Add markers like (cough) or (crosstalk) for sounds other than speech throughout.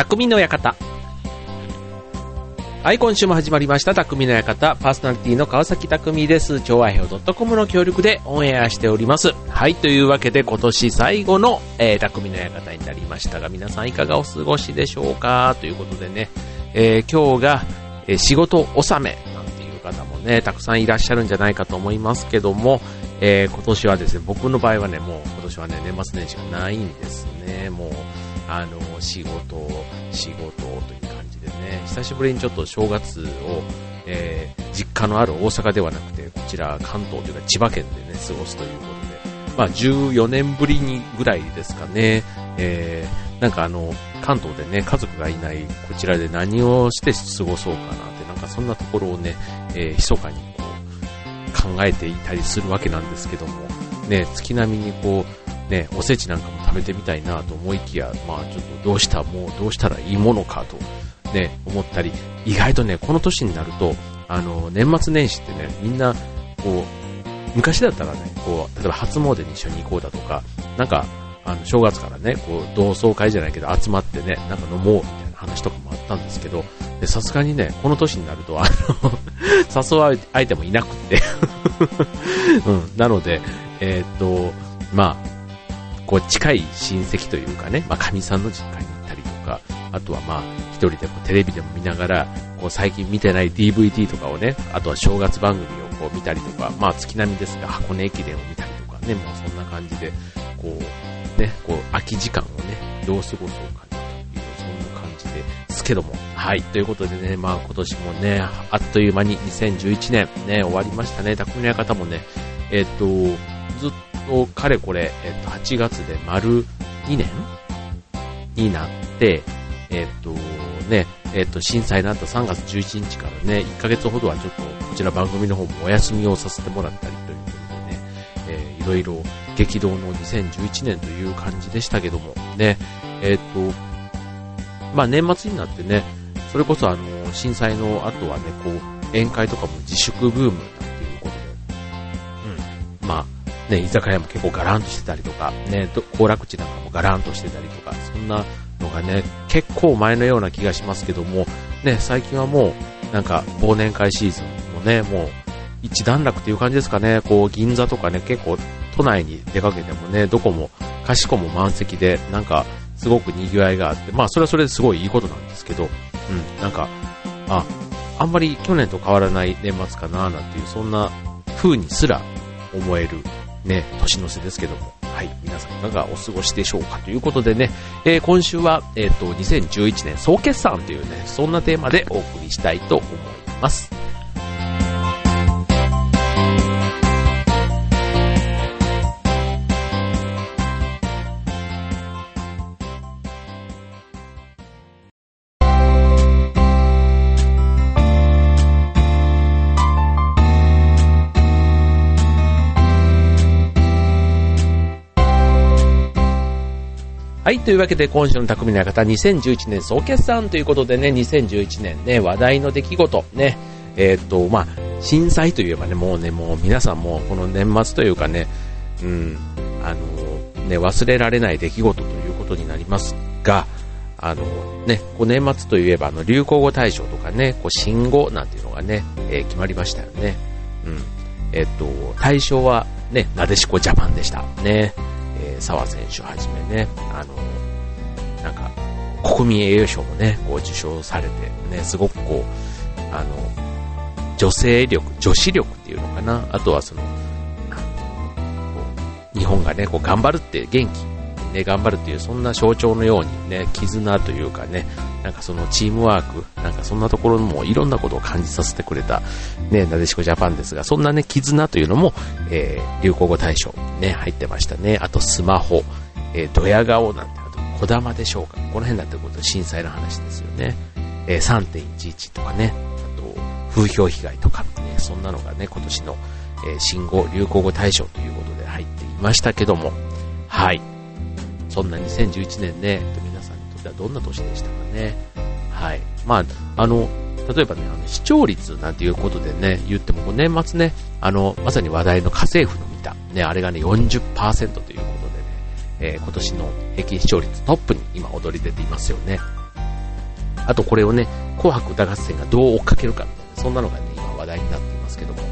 匠の館。はい、今週も始まりました、匠の館。パーソナリティの川崎匠です。超愛表 .com の協力でオンエアしております。はい、というわけで今年最後の、えー、匠の館になりましたが、皆さんいかがお過ごしでしょうか？ということでね、えー、今日が、えー、仕事納めなんていう方もね、たくさんいらっしゃるんじゃないかと思いますけども、え、今年はですね、僕の場合はね、もう今年はね、年末年始がないんですね。もう、あの、仕事、仕事という感じでね、久しぶりにちょっと正月を、えー、実家のある大阪ではなくて、こちら関東というか千葉県でね、過ごすということで、まあ14年ぶりにぐらいですかね、えー、なんかあの、関東でね、家族がいないこちらで何をして過ごそうかなって、なんかそんなところをね、えー、密かにこう、考えていたりするわけなんですけども、ね、月並みにこう、ね、おせちなんかも食べてみたいなと思いきや、まあちょっとどうしたもうどうしたらいいものかとね、思ったり、意外とね、この年になると、あの、年末年始ってね、みんな、こう、昔だったらね、こう、例えば初詣に一緒に行こうだとか、なんか、あの、正月からね、こう、同窓会じゃないけど集まってね、なんか飲もうみたいな話とかもあったんですけど、でさすがにね、この年になると、あの (laughs) 誘われ相手もいなくって。(laughs) うん、なので、えー、っと、まあ、こう近い親戚というかね、まあ、神さんの実家に行ったりとか、あとはまあ、一人でこうテレビでも見ながら、こう最近見てない DVD とかをね、あとは正月番組をこう見たりとか、まあ月並みですが箱根駅伝を見たりとかね、もうそんな感じで、こう、ね、こう空き時間をね、どう過ごそうかなという、そんな感じですけども。はい。ということでね、まあ今年もね、あっという間に2011年ね、終わりましたね。匠の方もね、えっ、と、ずっととかれこれ、えっと、8月で丸2年になって、えっと、ね、えっと、震災のあった3月11日からね、1ヶ月ほどはちょっと、こちら番組の方もお休みをさせてもらったりということでね、えー、いろいろ激動の2011年という感じでしたけども、ね、えっと、まあ年末になってね、それこそあの、震災の後はね、こう、宴会とかも自粛ブームね、居酒屋も結構ガランとしてたりとか、ね、行楽地なんかもガランとしてたりとか、そんなのがね、結構前のような気がしますけども、ね、最近はもう、なんか忘年会シーズンもね、もう一段落っていう感じですかね、こう銀座とかね、結構都内に出かけてもね、どこも、かしこも満席で、なんかすごく賑わいがあって、まあそれはそれですごいいいことなんですけど、うん、なんか、あ、あんまり去年と変わらない年末かななんていう、そんな風にすら思えるね、年の瀬ですけども、はい、皆さんいかがお過ごしでしょうかということでね、えー、今週は、えっ、ー、と、2011年総決算というね、そんなテーマでお送りしたいと思います。というわけで今週の匠の方、2011年総決算ということでね、2011年ね、話題の出来事、ね、えー、っと、まあ、震災といえばね、もうね、もう皆さんもこの年末というかね、うん、あの、ね、忘れられない出来事ということになりますが、あの、ね、こう年末といえば、あの、流行語大賞とかね、こう、新語なんていうのがね、えー、決まりましたよね。うん。えっと、対象はね、なでしこジャパンでした。ね。えー、沢選手はじめね、あの、なんか、国民栄誉賞もね、こう受賞されて、ね、すごくこう、あの、女性力、女子力っていうのかな、あとはその、日本がね、こう頑張るって元気、ね、頑張るっていう、そんな象徴のようにね、絆というかね、なんかそのチームワーク、なんかそんなところもいろんなことを感じさせてくれた、ね、なでしこジャパンですが、そんなね、絆というのも、えー、流行語大賞、ね、入ってましたね。あとスマホ、えー、ドヤ顔なんて、小玉でしょうか？この辺だってこと震災の話ですよね。えー、3.11とかね、あと、風評被害とか、ね、そんなのがね、今年の、えー、新語、流行語大賞ということで入っていましたけども、はい。そんな2011年ね、皆さんにとってはどんな年でしたかね。はい。まあ、あの、例えばね、あの視聴率なんていうことでね、言っても、年末ね、あの、まさに話題の家政婦の見た、ね、あれがね、40%ということ、えー、今年の平均視聴率トップに今踊り出ていますよね。あとこれをね、紅白歌合戦がどう追っかけるかみたいな、そんなのがね、今話題になっていますけども、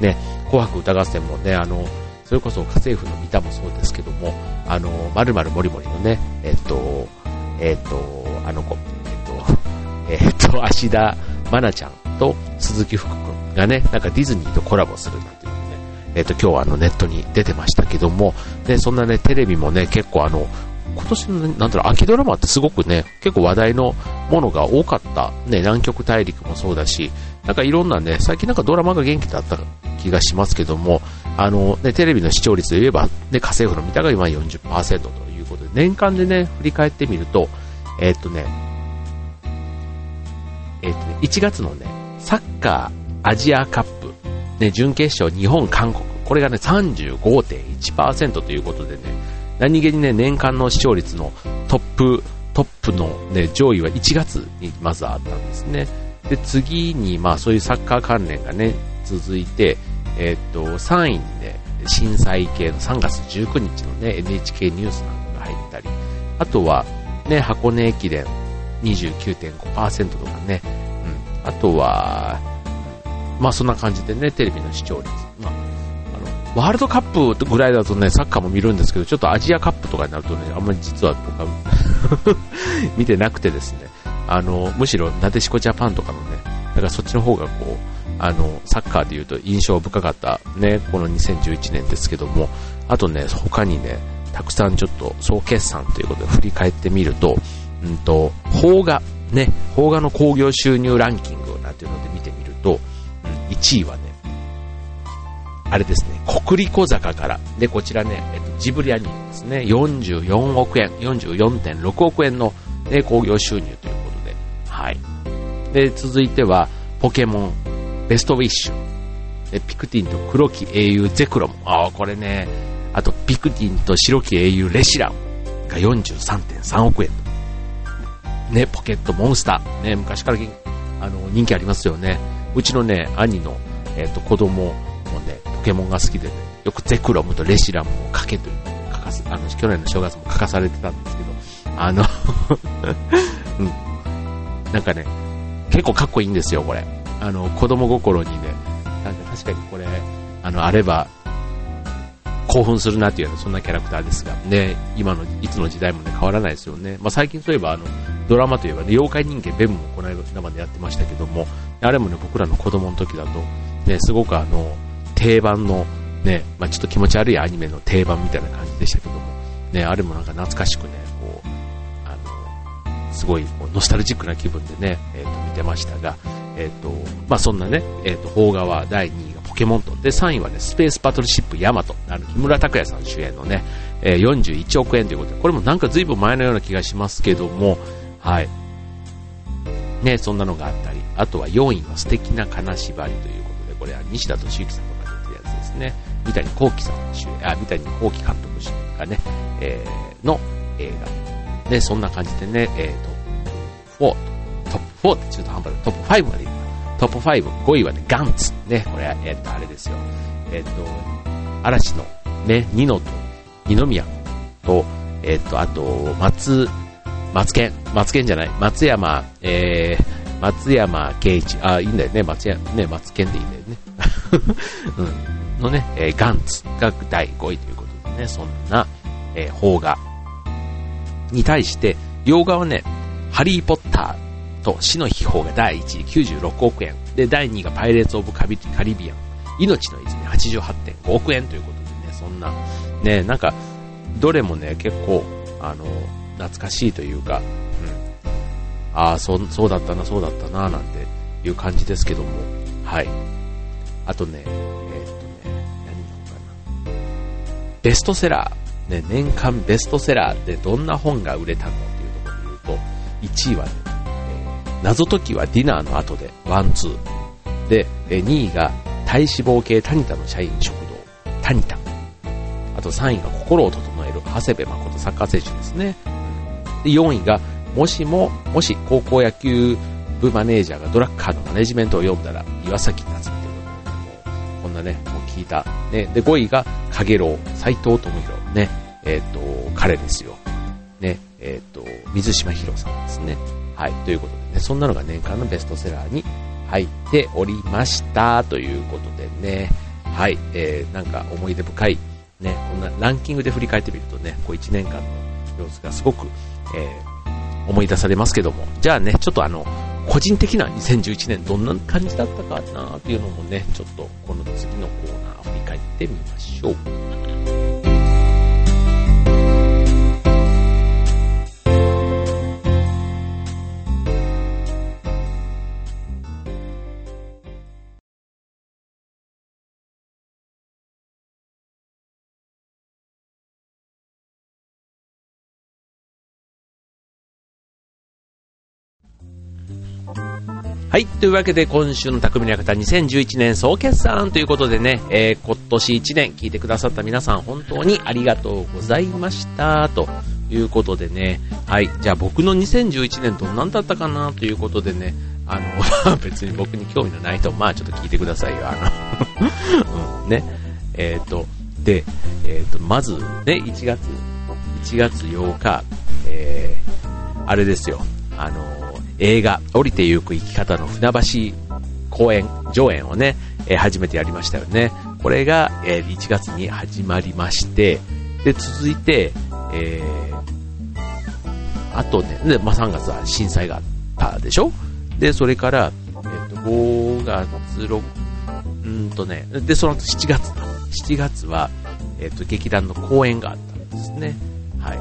ね、紅白歌合戦もね、あの、それこそ家政婦の三田もそうですけども、あの、まるまるもりもりのね、えっと、えっと、あの子、えっと、(laughs) えっと、芦田愛菜ちゃんと鈴木福君がね、なんかディズニーとコラボするなん、えっと、今日はあのネットに出てましたけども、で、そんなね、テレビもね、結構あの、今年の、なんだろう、秋ドラマってすごくね、結構話題のものが多かった。ね、南極大陸もそうだし、なんかいろんなね、最近なんかドラマが元気だった気がしますけども、あの、ね、テレビの視聴率で言えば、ね、家政婦の見たが今40%ということで、年間でね、振り返ってみると、えー、っとね、え、っとね、1月のね、サッカーアジアカップ、ね、準決勝日本、韓国、これがね、35.1%ということでね、何気にね、年間の視聴率のトップ、トップのね、上位は1月にまずあったんですね。で、次に、まあそういうサッカー関連がね、続いて、えー、っと、3位にね、震災系の3月19日のね、NHK ニュースなんかが入ったり、あとは、ね、箱根駅伝29.5%とかね、うん、あとは、まあそんな感じでね、テレビの視聴率。まああのワールドカップぐらいだとね、サッカーも見るんですけど、ちょっとアジアカップとかになるとね、あんまり実は僕は (laughs) 見てなくてですね、あの、むしろなでしこジャパンとかのね、だからそっちの方がこう、あの、サッカーで言うと印象深かったね、この2011年ですけども、あとね、他にね、たくさんちょっと総決算ということで振り返ってみると、うんと、邦画、ね、邦画の興行収入ランキングなんていうので見てみる、1位はね、あれですね、国立小坂から、で、こちらね、えっと、ジブリアニメですね、44億円、44.6億円の、ね、興行収入ということで、はい。で、続いては、ポケモン、ベストウィッシュ、でピクティンと黒き英雄ゼクロム、ああ、これね、あと、ピクティンと白き英雄レシランが43.3億円。ね、ポケットモンスター、ね、昔からあの人気ありますよね。うちのね、兄の、えっ、と、子供もね、ポケモンが好きでね、よくゼクロムとレシラムをかけという書かす、あの、去年の正月も書かされてたんですけど、あの (laughs) うん。なんかね、結構かっこいいんですよ、これ。あの、子供心にね、なんか確かにこれ、あの、あれば、興奮するなっていう、そんなキャラクターですが、ね、今の、いつの時代もね、変わらないですよね。まあ、最近といえば、あの、ドラマといえば、ね、妖怪人間ベムもこの間までやってましたけども、あれもね、僕らの子供の時だと、ね、すごくあの、定番の、ね、まあ、ちょっと気持ち悪いアニメの定番みたいな感じでしたけども、ね、あれもなんか懐かしくね、こう、あの、すごいこうノスタルジックな気分でね、えっ、ー、と、見てましたが、えっ、ー、と、まあ、そんなね、えっ、ー、と、邦画は第2位がポケモンと、で、3位はね、スペースバトルシップヤマト、あの、木村拓哉さん主演のね、え、41億円ということで、これもなんか随分前のような気がしますけども、はい。ね、そんなのがあった、あとは4位は素敵な金縛りということで、これは西田敏行さんが出てるやつですね、三谷幸喜さん主演、あ、三谷幸喜監督主演がね、えー、の映画。ね、そんな感じでね、えー、トップ4、トップ4って中途半端だ。トップ5までいく。トップ5、5位はね、ガンツ。ね、これは、えっ、ー、と、あれですよ。えっ、ー、と、嵐の、ね、ニノと、二宮と、えっ、ー、と、あと、松、松健、松健じゃない、松山、えー、松山圭一、あ、いいんだよね、松山、ね、松健でいいんだよね。(laughs) うん。のね、えー、ガンツが第5位ということでね、そんな、えー、邦画に対して、洋画はね、ハリーポッターと死の秘宝が第1位96億円。で、第2位がパイレーツ・オブ・カビリビアン。命の泉88.5億円ということでね、そんな、ね、なんか、どれもね、結構、あの、懐かしいというか、ああ、そう、だったな、そうだったな、なんていう感じですけども、はい。あとね、えー、っとね、何のかなベストセラー、ね、年間ベストセラーでどんな本が売れたのっていうところで言うと、1位はね、えー、謎解きはディナーの後で、 one、two。で、え、2位が体脂肪計タニタの社員食堂、タニタ。あと3位が心を整える長谷部誠サッカー選手ですね。で、4位が、もしも、もし高校野球部マネージャーがドラッカーのマネジメントを読んだら、岩崎夏美ということで、もう、こんなね、もう聞いた。ね、で、5位が、かげろう、斎藤智弘、ね、えっ、ー、と、彼ですよ。ね、えっ、ー、と、水島博さんですね。はい、ということでね、そんなのが年間のベストセラーに入っておりましたということでね、はい、えー、なんか思い出深い、ね、こんなランキングで振り返ってみるとね、こう1年間の様子がすごく、えー、思い出されますけども、じゃあね、ちょっとあの、個人的な2011年どんな感じだったかなっていうのもね、ちょっとこの次のコーナー振り返ってみましょう。というわけで、今週の匠の館2011年総決算ということでね、えー、今年1年聞いてくださった皆さん、本当にありがとうございました。ということでね、はい。じゃあ僕の2011年どんなんだったかなということでね、あの、(laughs) 別に僕に興味のない人、まあちょっと聞いてくださいよ。あの (laughs) うん、ね。えっ、ー、と、で、えっ、ー、と、まずね、1月、1月8日、えー、あれですよ。あの、映画、降りてゆく生き方の船橋公演、上演をね、えー、初めてやりましたよね。これが、えー、1月に始まりまして、で、続いて、えー、あとね、で、まあ、3月は震災があったでしょ？で、それから、えっ、ー、と、5月、6、うんとね、で、その後7月。7月は、えっ、ー、と、劇団の公演があったんですね。はい。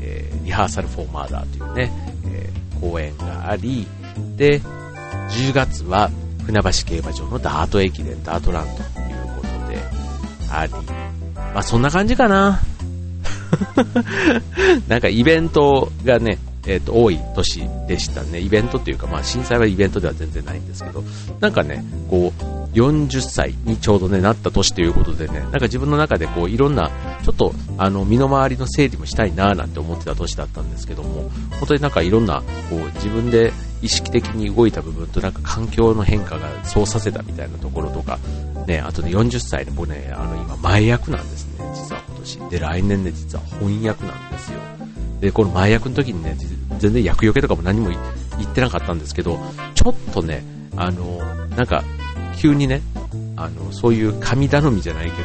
えー、リハーサルフォーマーダーというね、公演があり、で、10月は船橋競馬場のダート駅伝、ダートランということであり、まあそんな感じかな。(laughs) なんかイベントがね、えっ、ー、と、多い年でしたね。イベントっていうか、まあ震災はイベントでは全然ないんですけど、なんかね、こう、40歳にちょうどね、なった年ということでね、なんか自分の中でこう、いろんな、ちょっと、あの、身の回りの整理もしたいなぁなんて思ってた年だったんですけども、本当になんかいろんな、こう、自分で意識的に動いた部分となんか環境の変化がそうさせたみたいなところとか、ね、あとね、40歳で僕ね、あの、今、前役なんですね、実は今年。で、来年ね、実は翻訳なんですよ。で、この前役の時にね、全然役よけとかも何も言ってなかったんですけど、ちょっとね、あの、なんか、急にね、あの、そういう神頼みじゃないけど、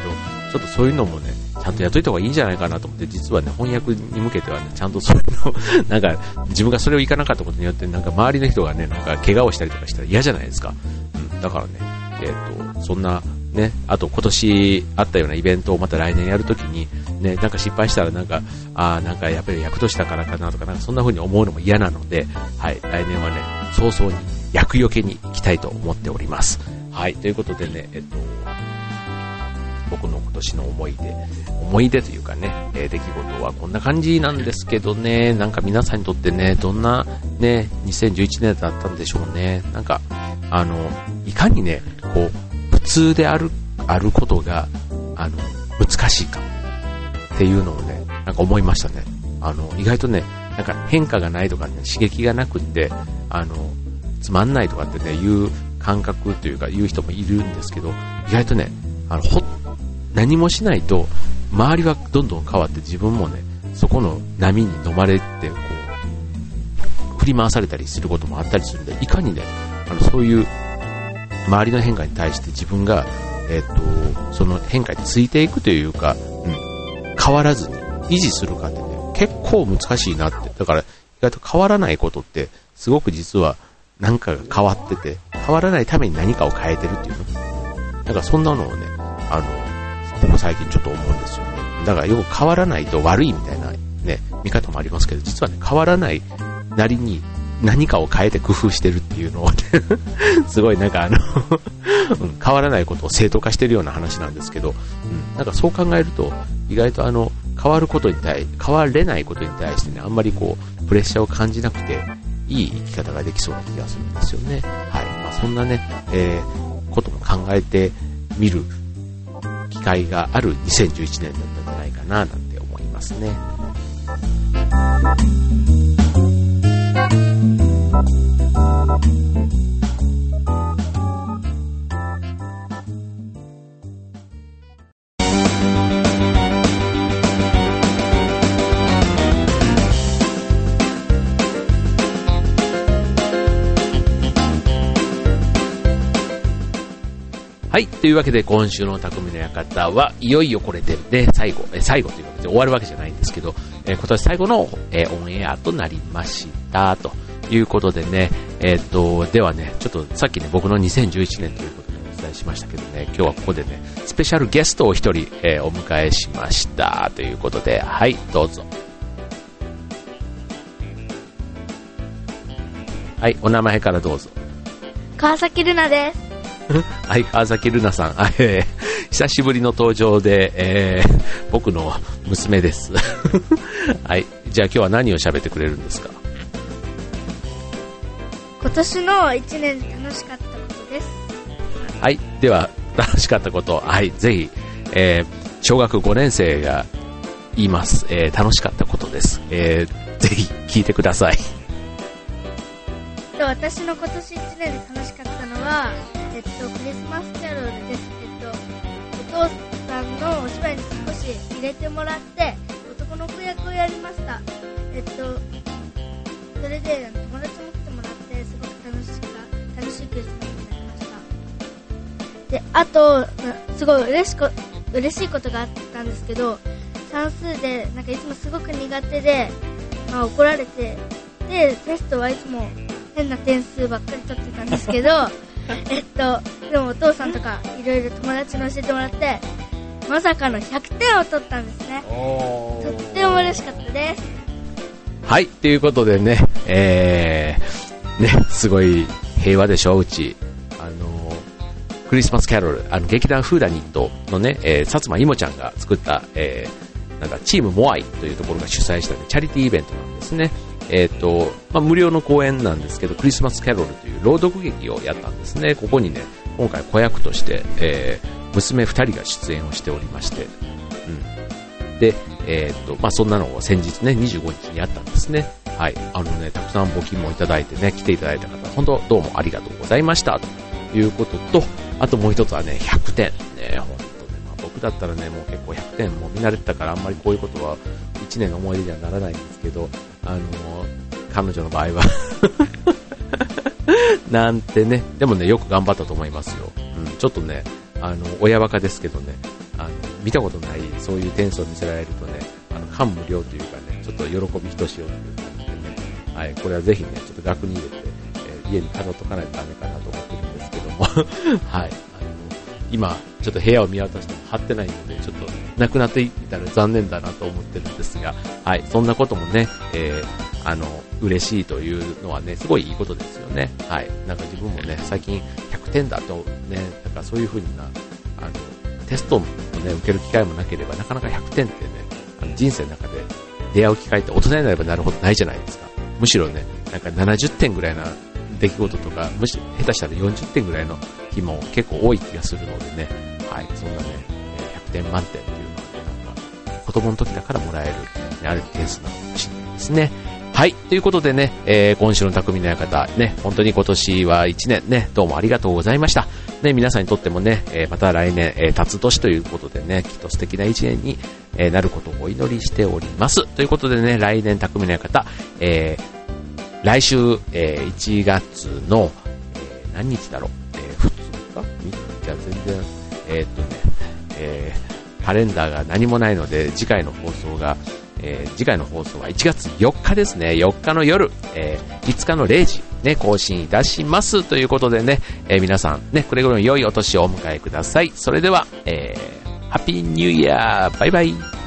ちょっとそういうのもね、ちゃんとやっといた方がいいんじゃないかなと思って、実はね、翻訳に向けてはね、ちゃんとそういうの、(laughs) なんか、自分がそれをいかなかったことによって、なんか周りの人がね、なんか怪我をしたりとかしたら嫌じゃないですか。うん、だからね、えっ、ー、と、そんな、ね、あと今年あったようなイベントをまた来年やるときに、ね、なんか失敗したらなんか、ああ、なんかやっぱり役としたからかなとか、なんかそんな風に思うのも嫌なので、はい、来年はね、早々に役よけに行きたいと思っております。はい、ということでね、えっと、僕の今年の思い出、思い出というかね、えー、出来事はこんな感じなんですけどね、なんか皆さんにとってね、どんなね、2011年だったんでしょうね。なんか、あの、いかにね、こう、普通である、あることが、あの、難しいかっていうのをね、なんか思いましたね。あの、意外とね、なんか変化がないとかね、刺激がなくって、あの、つまんないとかってね、言う感覚というか言う人もいるんですけど、意外とね、あの、ほ、何もしないと、周りはどんどん変わって自分もね、そこの波に飲まれて、こう、振り回されたりすることもあったりするんで、いかにね、あの、そういう、周りの変化に対して自分が、えっ、ー、と、その変化についていくというか、うん、変わらずに維持するかってね、結構難しいなって。だから、意外と変わらないことって、すごく実は、なんかが変わってて、変わらないために何かを変えてるっていうの。だかそんなのをね、あの、ここ最近ちょっと思うんですよね。だからよく変わらないと悪いみたいなね、見方もありますけど、実はね、変わらないなりに何かを変えて工夫してるっていうのをね (laughs) すごいなんかあのうん、変わらないことを正当化してるような話なんですけど、うん、なんかそう考えると、意外とあの、変わることに対、変われないことに対してね、あんまりこう、プレッシャーを感じなくて、いい生き方ができそうな気がするんですよね。は。そんなね、えー、ことも考えてみる機会がある2011年だったんじゃないかな、なんて思いますね。というわけで、今週の匠の館はいよいよこれで、ね、最後、え最後というか終わるわけじゃないんですけど、え今年最後の、えオンエアとなりました。ということでね、えっ、と、ではね、ちょっとさっきね、僕の2011年ということでお伝えしましたけどね、今日はここでね、スペシャルゲストを一人、えお迎えしました。ということで、はい、どうぞ。はい、お名前からどうぞ。川崎ルナです。(laughs) はい、川崎ルナさん、えー、久しぶりの登場で、えー、僕の娘です。(laughs) はい、じゃあ今日は何を喋ってくれるんですか？今年の1年で楽しかったことです。はい、では、楽しかったこと、はい、ぜひ、えー、小学5年生が言います、えー、楽しかったことです。えー、ぜひ聞いてください。(laughs) と、私の今年1年で楽しかったのは、えっと、クリスマスキャロルです。えっと、お父さんのお芝居に少し入れてもらって、男の子役をやりました。えっと、それで友達も来てもらって、すごく楽しか、楽しいクリスマスになりました。で、あと、すごい嬉しこ、嬉しいことがあったんですけど、算数で、なんかいつもすごく苦手で、まあ、怒られて、で、テストはいつも変な点数ばっかり取ってたんですけど、(laughs) (laughs) えっと、でもお父さんとかいろいろ友達に教えてもらって、まさかの100点を取ったんですね。とっても嬉しかったです。はい、ということでね、えー、ね、すごい平和でしょ、うち。あの、クリスマスキャロル、あの、劇団フーダニットのね、えー、薩摩いもちゃんが作った、えー、なんか、チームモアイというところが主催した、ね、チャリティーイベントなんですね。え、ー、と、まあ、無料の公演なんですけど、クリスマスキャロルという朗読劇をやったんですね。ここにね、今回子役として、えー、娘2人が出演をしておりまして、うん。で、え、ー、と、まあ、そんなのを先日ね、25日にやったんですね。はい。あのね、たくさん募金もいただいてね、来ていただいた方、本当どうもありがとうございました。ということと、あともう一つはね、100点。ね、本当ね、まあ、僕だったらね、もう結構100点も見慣れてたからあんまりこういうことは1年の思い出にはならないんですけど、あの、彼女の場合は。(laughs) なんてね、でもね、よく頑張ったと思いますよ。うん、ちょっとね、あの、親バカですけどね、あの、見たことないそういう点数を見せられるとね、あの、感無量というかね、ちょっと喜びひとしおという感じでね、はい、これはぜひね、ちょっと額に入れて、えー、家に飾っとかないとダメかなと思ってるんですけども、(laughs) はい、あの、今、ちょっと部屋を見渡しても貼ってないので、ちょっとなくなっていたら残念だなと思ってるんですが、はい、そんなこともね、えー、あの、嬉しいというのはね、すごいいいことですよね。はい。なんか自分もね、最近100点だとね、なんかそういう風な、あの、テストをね、受ける機会もなければ、なかなか100点ってね、あの人生の中で出会う機会って大人になればなるほどないじゃないですか。むしろね、なんか70点ぐらいな出来事とか、むしろ下手したら40点ぐらいの日も結構多い気がするのでね、はい、そんなね、点満点っていう子供の時だからもらえる、ある点数なのかもしれないですね。はい。ということでね、えー、今週の匠の館、ね、本当に今年は1年ね、どうもありがとうございました。ね、皆さんにとってもね、えー、また来年、えー、辰年ということでね、きっと素敵な1年に、えー、なることをお祈りしております。ということでね、来年匠の館、えー、来週、えー、1月の、えー、何日だろう、えー、2日 ?3 日？じゃ全然、えー、っとね、えー、カレンダーが何もないので、次回の放送が、えー、次回の放送は1月4日ですね。4日の夜、えー、5日の0時、ね、更新いたします。ということでね、えー、皆さん、ね、くれぐれも良いお年をお迎えください。それでは、えー、ハッピーニューイヤーバイバイ